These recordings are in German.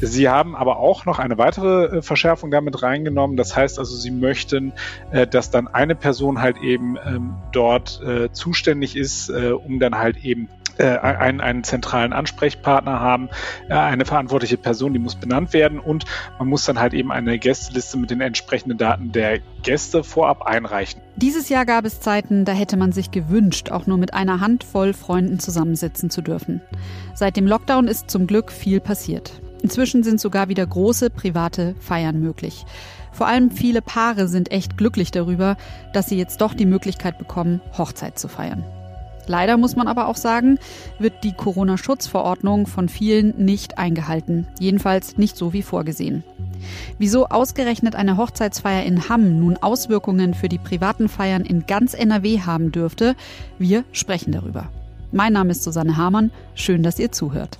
Sie haben aber auch noch eine weitere äh, Verschärfung damit reingenommen. Das heißt also, Sie möchten, äh, dass dann eine Person halt eben ähm, dort äh, zuständig ist, um dann halt eben einen, einen zentralen Ansprechpartner haben, eine verantwortliche Person, die muss benannt werden und man muss dann halt eben eine Gästeliste mit den entsprechenden Daten der Gäste vorab einreichen. Dieses Jahr gab es Zeiten, da hätte man sich gewünscht, auch nur mit einer Handvoll Freunden zusammensitzen zu dürfen. Seit dem Lockdown ist zum Glück viel passiert. Inzwischen sind sogar wieder große private Feiern möglich. Vor allem viele Paare sind echt glücklich darüber, dass sie jetzt doch die Möglichkeit bekommen, Hochzeit zu feiern. Leider muss man aber auch sagen, wird die Corona-Schutzverordnung von vielen nicht eingehalten. Jedenfalls nicht so wie vorgesehen. Wieso ausgerechnet eine Hochzeitsfeier in Hamm nun Auswirkungen für die privaten Feiern in ganz NRW haben dürfte, wir sprechen darüber. Mein Name ist Susanne Hamann. Schön, dass ihr zuhört.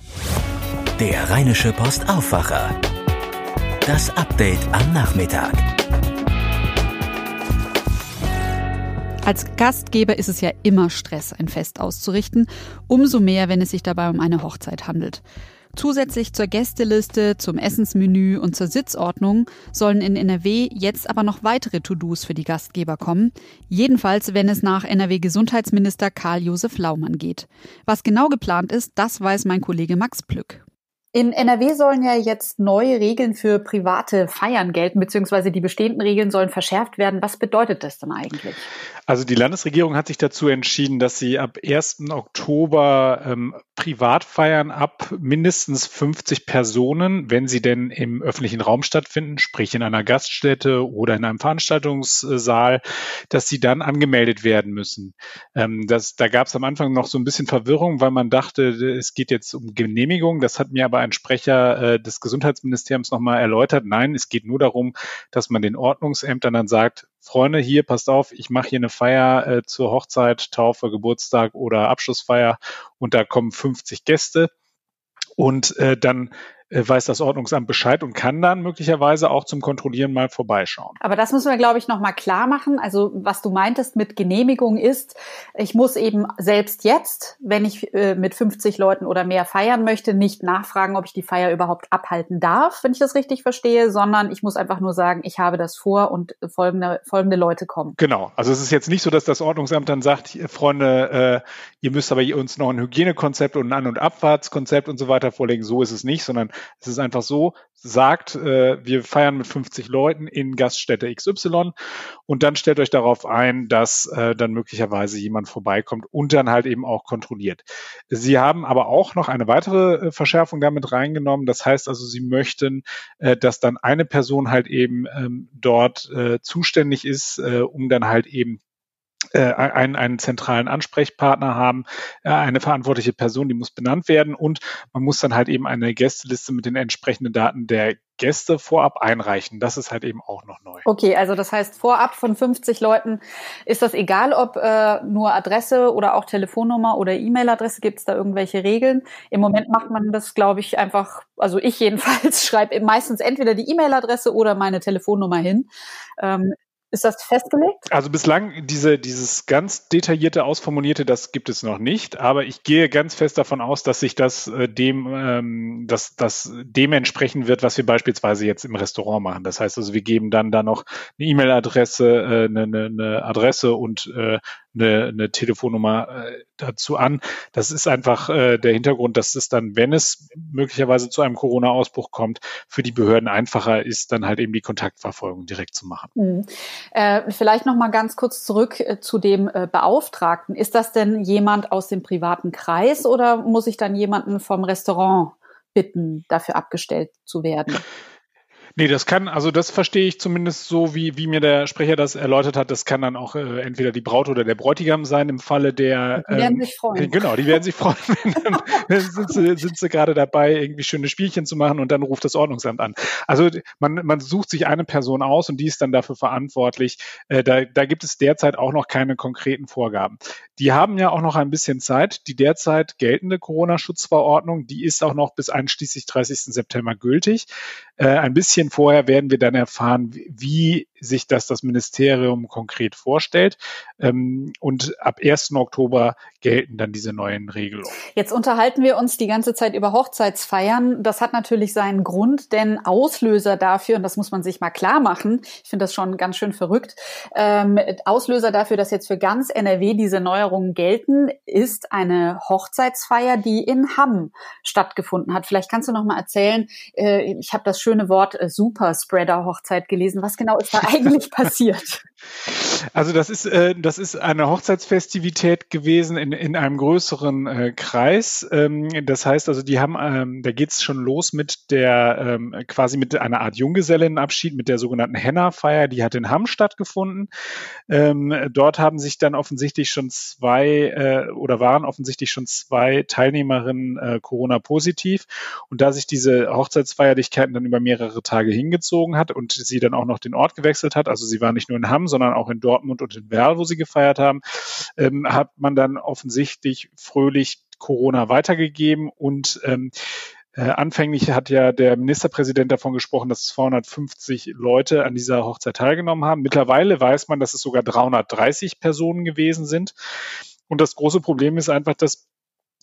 Der Rheinische Post Aufwacher. Das Update am Nachmittag. Als Gastgeber ist es ja immer Stress, ein Fest auszurichten, umso mehr, wenn es sich dabei um eine Hochzeit handelt. Zusätzlich zur Gästeliste, zum Essensmenü und zur Sitzordnung sollen in NRW jetzt aber noch weitere To-Dos für die Gastgeber kommen. Jedenfalls, wenn es nach NRW-Gesundheitsminister Karl-Josef Laumann geht. Was genau geplant ist, das weiß mein Kollege Max Plück. In NRW sollen ja jetzt neue Regeln für private Feiern gelten, beziehungsweise die bestehenden Regeln sollen verschärft werden. Was bedeutet das denn eigentlich? Also die Landesregierung hat sich dazu entschieden, dass sie ab 1. Oktober ähm, Privatfeiern ab mindestens 50 Personen, wenn sie denn im öffentlichen Raum stattfinden, sprich in einer Gaststätte oder in einem Veranstaltungssaal, dass sie dann angemeldet werden müssen. Ähm, das, da gab es am Anfang noch so ein bisschen Verwirrung, weil man dachte, es geht jetzt um Genehmigung. Das hat mir aber ein Sprecher äh, des Gesundheitsministeriums nochmal erläutert. Nein, es geht nur darum, dass man den Ordnungsämtern dann sagt, Freunde, hier, passt auf, ich mache hier eine Feier äh, zur Hochzeit, Taufe, Geburtstag oder Abschlussfeier und da kommen 50 Gäste. Und äh, dann weiß das Ordnungsamt Bescheid und kann dann möglicherweise auch zum Kontrollieren mal vorbeischauen. Aber das müssen wir, glaube ich, nochmal klar machen. Also was du meintest mit Genehmigung ist, ich muss eben selbst jetzt, wenn ich äh, mit 50 Leuten oder mehr feiern möchte, nicht nachfragen, ob ich die Feier überhaupt abhalten darf, wenn ich das richtig verstehe, sondern ich muss einfach nur sagen, ich habe das vor und folgende, folgende Leute kommen. Genau. Also es ist jetzt nicht so, dass das Ordnungsamt dann sagt, Freunde, äh, ihr müsst aber uns noch ein Hygienekonzept und ein An- und Abfahrtskonzept und so weiter vorlegen. So ist es nicht, sondern es ist einfach so, sagt, äh, wir feiern mit 50 Leuten in Gaststätte XY und dann stellt euch darauf ein, dass äh, dann möglicherweise jemand vorbeikommt und dann halt eben auch kontrolliert. Sie haben aber auch noch eine weitere äh, Verschärfung damit reingenommen. Das heißt also, Sie möchten, äh, dass dann eine Person halt eben ähm, dort äh, zuständig ist, äh, um dann halt eben einen, einen zentralen Ansprechpartner haben, äh, eine verantwortliche Person, die muss benannt werden und man muss dann halt eben eine Gästeliste mit den entsprechenden Daten der Gäste vorab einreichen. Das ist halt eben auch noch neu. Okay, also das heißt, vorab von 50 Leuten ist das egal, ob äh, nur Adresse oder auch Telefonnummer oder E-Mail-Adresse, gibt es da irgendwelche Regeln? Im Moment macht man das, glaube ich, einfach, also ich jedenfalls schreibe meistens entweder die E-Mail-Adresse oder meine Telefonnummer hin. Ähm, ist das festgelegt? Also bislang diese, dieses ganz detaillierte, ausformulierte, das gibt es noch nicht. Aber ich gehe ganz fest davon aus, dass sich das äh, dem, ähm, dass das dementsprechend wird, was wir beispielsweise jetzt im Restaurant machen. Das heißt also, wir geben dann da noch eine E-Mail-Adresse, äh, eine, eine Adresse und äh, eine, eine Telefonnummer äh, dazu an. Das ist einfach äh, der Hintergrund, dass es dann, wenn es möglicherweise zu einem Corona-Ausbruch kommt, für die Behörden einfacher ist, dann halt eben die Kontaktverfolgung direkt zu machen. Mhm. Äh, vielleicht noch mal ganz kurz zurück äh, zu dem äh, Beauftragten. Ist das denn jemand aus dem privaten Kreis oder muss ich dann jemanden vom Restaurant bitten, dafür abgestellt zu werden? Nee, das kann, also das verstehe ich zumindest so, wie, wie mir der Sprecher das erläutert hat. Das kann dann auch äh, entweder die Braut oder der Bräutigam sein im Falle der. Die werden ähm, sich freuen. Genau, die werden sich freuen. dann, dann sind sie, sind sie gerade dabei, irgendwie schöne Spielchen zu machen und dann ruft das Ordnungsamt an. Also man, man sucht sich eine Person aus und die ist dann dafür verantwortlich. Äh, da, da gibt es derzeit auch noch keine konkreten Vorgaben. Die haben ja auch noch ein bisschen Zeit. Die derzeit geltende Corona-Schutzverordnung, die ist auch noch bis einschließlich 30. September gültig. Äh, ein bisschen vorher werden wir dann erfahren, wie sich das das Ministerium konkret vorstellt. Ähm, und ab 1. Oktober gelten dann diese neuen Regelungen. Jetzt unterhalten wir uns die ganze Zeit über Hochzeitsfeiern. Das hat natürlich seinen Grund, denn Auslöser dafür, und das muss man sich mal klar machen, ich finde das schon ganz schön verrückt, ähm, Auslöser dafür, dass jetzt für ganz NRW diese Neuerungen gelten, ist eine Hochzeitsfeier, die in Hamm stattgefunden hat. Vielleicht kannst du noch mal erzählen, äh, ich habe das schöne Wort äh, Superspreader-Hochzeit gelesen. Was genau ist da eigentlich passiert? Also das ist, äh, das ist eine Hochzeitsfestivität gewesen in, in einem größeren äh, Kreis. Ähm, das heißt also, die haben, ähm, da geht's schon los mit der ähm, quasi mit einer Art Junggesellinnenabschied, mit der sogenannten Henna-Feier, die hat in Hamm stattgefunden. Ähm, dort haben sich dann offensichtlich schon zwei äh, oder waren offensichtlich schon zwei Teilnehmerinnen äh, Corona-positiv. Und da sich diese Hochzeitsfeierlichkeiten dann über mehrere Tage hingezogen hat und sie dann auch noch den Ort gewechselt hat, also sie war nicht nur in Hamm, sondern auch in Dortmund und in Werl, wo sie gefeiert haben, ähm, hat man dann offensichtlich fröhlich Corona weitergegeben und ähm, äh, anfänglich hat ja der Ministerpräsident davon gesprochen, dass 250 Leute an dieser Hochzeit teilgenommen haben. Mittlerweile weiß man, dass es sogar 330 Personen gewesen sind. Und das große Problem ist einfach, dass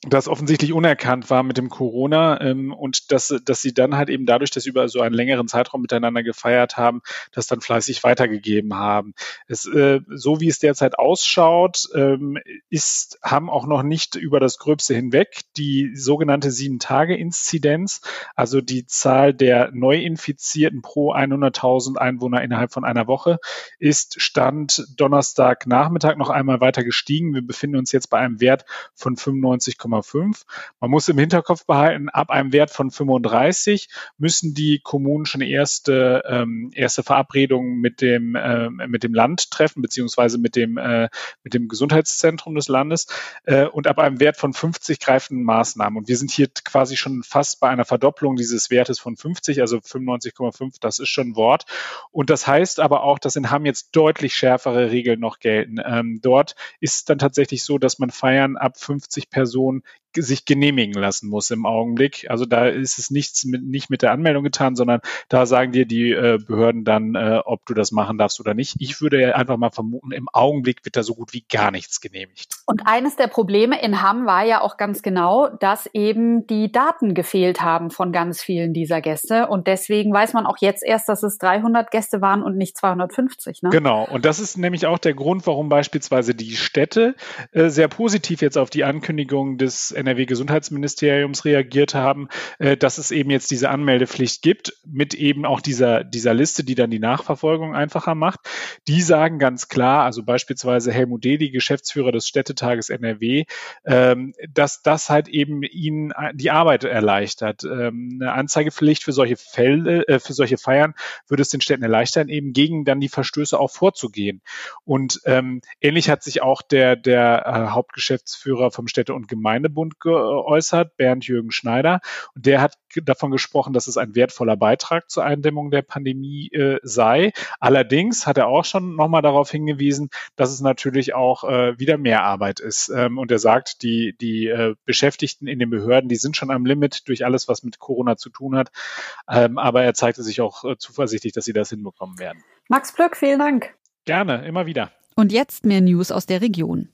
das offensichtlich unerkannt war mit dem Corona ähm, und dass, dass sie dann halt eben dadurch, dass sie über so einen längeren Zeitraum miteinander gefeiert haben, das dann fleißig weitergegeben haben. Es, äh, so wie es derzeit ausschaut, ähm, ist, haben auch noch nicht über das Gröbste hinweg die sogenannte Sieben-Tage-Inzidenz, also die Zahl der Neuinfizierten pro 100.000 Einwohner innerhalb von einer Woche, ist Stand Donnerstag Nachmittag noch einmal weiter gestiegen. Wir befinden uns jetzt bei einem Wert von 95, 1,5. Man muss im Hinterkopf behalten, ab einem Wert von 35 müssen die Kommunen schon erste, ähm, erste Verabredungen mit dem, äh, mit dem Land treffen, beziehungsweise mit dem, äh, mit dem Gesundheitszentrum des Landes. Äh, und ab einem Wert von 50 greifen Maßnahmen. Und wir sind hier quasi schon fast bei einer Verdopplung dieses Wertes von 50, also 95,5, das ist schon ein Wort. Und das heißt aber auch, dass in Hamm jetzt deutlich schärfere Regeln noch gelten. Ähm, dort ist es dann tatsächlich so, dass man Feiern ab 50 Personen Person sich genehmigen lassen muss im Augenblick. Also da ist es nichts mit, nicht mit der Anmeldung getan, sondern da sagen dir die äh, Behörden dann, äh, ob du das machen darfst oder nicht. Ich würde ja einfach mal vermuten, im Augenblick wird da so gut wie gar nichts genehmigt. Und eines der Probleme in Hamm war ja auch ganz genau, dass eben die Daten gefehlt haben von ganz vielen dieser Gäste. Und deswegen weiß man auch jetzt erst, dass es 300 Gäste waren und nicht 250. Ne? Genau. Und das ist nämlich auch der Grund, warum beispielsweise die Städte äh, sehr positiv jetzt auf die Ankündigung des NRW-Gesundheitsministeriums reagiert haben, äh, dass es eben jetzt diese Anmeldepflicht gibt, mit eben auch dieser, dieser Liste, die dann die Nachverfolgung einfacher macht. Die sagen ganz klar, also beispielsweise Helmut Deli, Geschäftsführer des Städtetages NRW, ähm, dass das halt eben ihnen die Arbeit erleichtert. Ähm, eine Anzeigepflicht für solche Fälle, äh, für solche Feiern würde es den Städten erleichtern, eben gegen dann die Verstöße auch vorzugehen. Und ähm, ähnlich hat sich auch der, der äh, Hauptgeschäftsführer vom Städte- und Gemeindebund geäußert, Bernd Jürgen Schneider. Und der hat davon gesprochen, dass es ein wertvoller Beitrag zur Eindämmung der Pandemie äh, sei. Allerdings hat er auch schon nochmal darauf hingewiesen, dass es natürlich auch äh, wieder mehr Arbeit ist. Ähm, und er sagt, die, die äh, Beschäftigten in den Behörden, die sind schon am Limit durch alles, was mit Corona zu tun hat. Ähm, aber er zeigte sich auch äh, zuversichtlich, dass sie das hinbekommen werden. Max Plöck, vielen Dank. Gerne, immer wieder. Und jetzt mehr News aus der Region.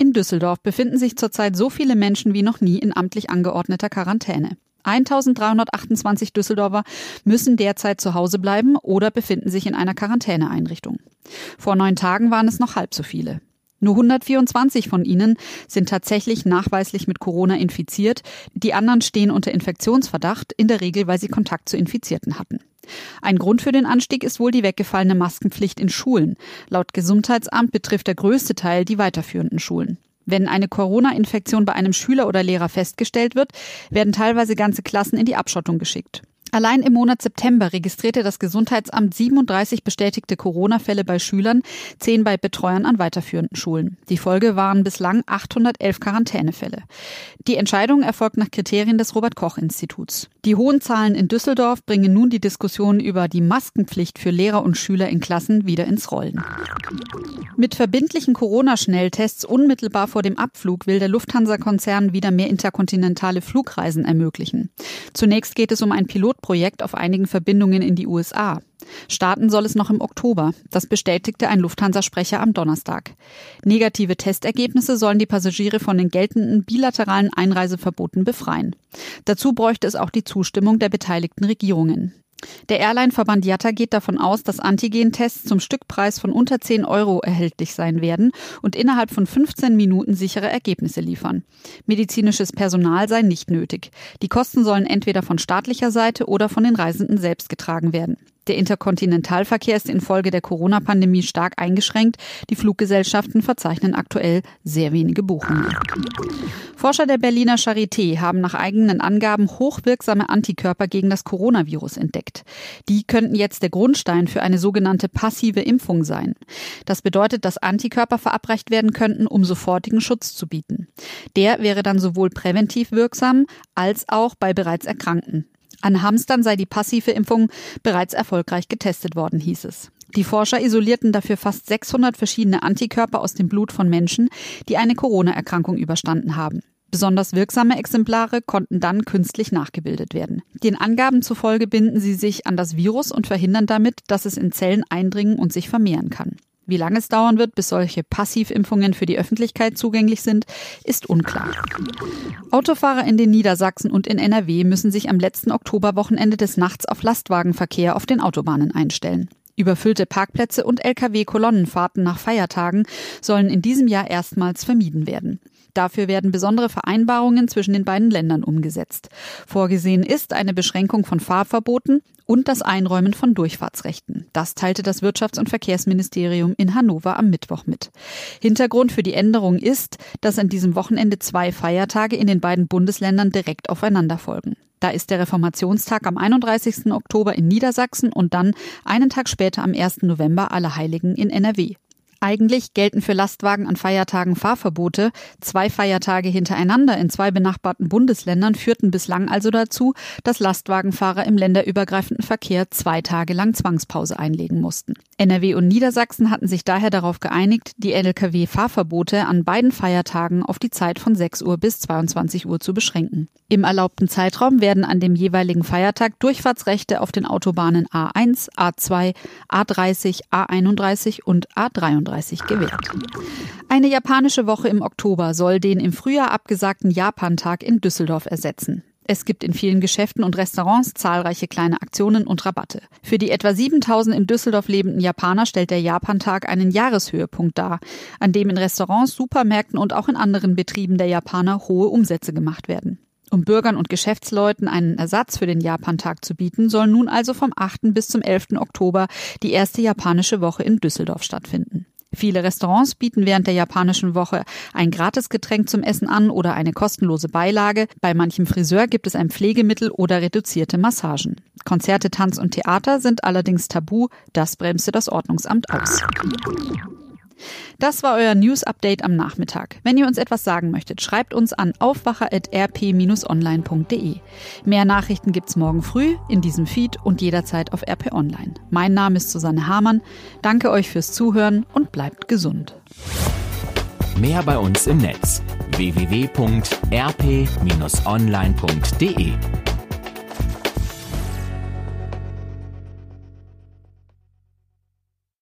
In Düsseldorf befinden sich zurzeit so viele Menschen wie noch nie in amtlich angeordneter Quarantäne. 1328 Düsseldorfer müssen derzeit zu Hause bleiben oder befinden sich in einer Quarantäneeinrichtung. Vor neun Tagen waren es noch halb so viele. Nur 124 von ihnen sind tatsächlich nachweislich mit Corona infiziert. Die anderen stehen unter Infektionsverdacht, in der Regel, weil sie Kontakt zu Infizierten hatten. Ein Grund für den Anstieg ist wohl die weggefallene Maskenpflicht in Schulen. Laut Gesundheitsamt betrifft der größte Teil die weiterführenden Schulen. Wenn eine Corona-Infektion bei einem Schüler oder Lehrer festgestellt wird, werden teilweise ganze Klassen in die Abschottung geschickt. Allein im Monat September registrierte das Gesundheitsamt 37 bestätigte Corona-Fälle bei Schülern, 10 bei Betreuern an weiterführenden Schulen. Die Folge waren bislang 811 Quarantänefälle. Die Entscheidung erfolgt nach Kriterien des Robert-Koch-Instituts. Die hohen Zahlen in Düsseldorf bringen nun die Diskussion über die Maskenpflicht für Lehrer und Schüler in Klassen wieder ins Rollen. Mit verbindlichen Corona-Schnelltests unmittelbar vor dem Abflug will der Lufthansa-Konzern wieder mehr interkontinentale Flugreisen ermöglichen. Zunächst geht es um ein Pilot Pilotprojekt auf einigen Verbindungen in die USA. Starten soll es noch im Oktober. Das bestätigte ein Lufthansa-Sprecher am Donnerstag. Negative Testergebnisse sollen die Passagiere von den geltenden bilateralen Einreiseverboten befreien. Dazu bräuchte es auch die Zustimmung der beteiligten Regierungen. Der Airline-Verband Jatta geht davon aus, dass Antigen-Tests zum Stückpreis von unter 10 Euro erhältlich sein werden und innerhalb von 15 Minuten sichere Ergebnisse liefern. Medizinisches Personal sei nicht nötig. Die Kosten sollen entweder von staatlicher Seite oder von den Reisenden selbst getragen werden. Der Interkontinentalverkehr ist infolge der Corona-Pandemie stark eingeschränkt. Die Fluggesellschaften verzeichnen aktuell sehr wenige Buchungen. Forscher der Berliner Charité haben nach eigenen Angaben hochwirksame Antikörper gegen das Coronavirus entdeckt. Die könnten jetzt der Grundstein für eine sogenannte passive Impfung sein. Das bedeutet, dass Antikörper verabreicht werden könnten, um sofortigen Schutz zu bieten. Der wäre dann sowohl präventiv wirksam als auch bei bereits Erkrankten. An Hamstern sei die passive Impfung bereits erfolgreich getestet worden, hieß es. Die Forscher isolierten dafür fast 600 verschiedene Antikörper aus dem Blut von Menschen, die eine Corona-Erkrankung überstanden haben. Besonders wirksame Exemplare konnten dann künstlich nachgebildet werden. Den Angaben zufolge binden sie sich an das Virus und verhindern damit, dass es in Zellen eindringen und sich vermehren kann. Wie lange es dauern wird, bis solche Passivimpfungen für die Öffentlichkeit zugänglich sind, ist unklar. Autofahrer in den Niedersachsen und in NRW müssen sich am letzten Oktoberwochenende des Nachts auf Lastwagenverkehr auf den Autobahnen einstellen. Überfüllte Parkplätze und Lkw-Kolonnenfahrten nach Feiertagen sollen in diesem Jahr erstmals vermieden werden. Dafür werden besondere Vereinbarungen zwischen den beiden Ländern umgesetzt. Vorgesehen ist eine Beschränkung von Fahrverboten und das Einräumen von Durchfahrtsrechten. Das teilte das Wirtschafts- und Verkehrsministerium in Hannover am Mittwoch mit. Hintergrund für die Änderung ist, dass an diesem Wochenende zwei Feiertage in den beiden Bundesländern direkt aufeinander folgen. Da ist der Reformationstag am 31. Oktober in Niedersachsen und dann einen Tag später am 1. November Allerheiligen in NRW. Eigentlich gelten für Lastwagen an Feiertagen Fahrverbote. Zwei Feiertage hintereinander in zwei benachbarten Bundesländern führten bislang also dazu, dass Lastwagenfahrer im länderübergreifenden Verkehr zwei Tage lang Zwangspause einlegen mussten. NRW und Niedersachsen hatten sich daher darauf geeinigt, die Lkw-Fahrverbote an beiden Feiertagen auf die Zeit von 6 Uhr bis 22 Uhr zu beschränken. Im erlaubten Zeitraum werden an dem jeweiligen Feiertag Durchfahrtsrechte auf den Autobahnen A1, A2, A30, A31 und A33 1939 gewährt. Eine japanische Woche im Oktober soll den im Frühjahr abgesagten Japantag in Düsseldorf ersetzen. Es gibt in vielen Geschäften und Restaurants zahlreiche kleine Aktionen und Rabatte. Für die etwa 7000 in Düsseldorf lebenden Japaner stellt der Japantag einen Jahreshöhepunkt dar, an dem in Restaurants, Supermärkten und auch in anderen Betrieben der Japaner hohe Umsätze gemacht werden. Um Bürgern und Geschäftsleuten einen Ersatz für den Japantag zu bieten, soll nun also vom 8. bis zum 11. Oktober die erste japanische Woche in Düsseldorf stattfinden. Viele Restaurants bieten während der japanischen Woche ein Gratisgetränk zum Essen an oder eine kostenlose Beilage. Bei manchem Friseur gibt es ein Pflegemittel oder reduzierte Massagen. Konzerte, Tanz und Theater sind allerdings tabu. Das bremste das Ordnungsamt aus. Das war euer News Update am Nachmittag. Wenn ihr uns etwas sagen möchtet, schreibt uns an aufwacher.rp-online.de. Mehr Nachrichten gibt's morgen früh in diesem Feed und jederzeit auf RP Online. Mein Name ist Susanne Hamann. Danke euch fürs Zuhören und bleibt gesund. Mehr bei uns im Netz www.rp-online.de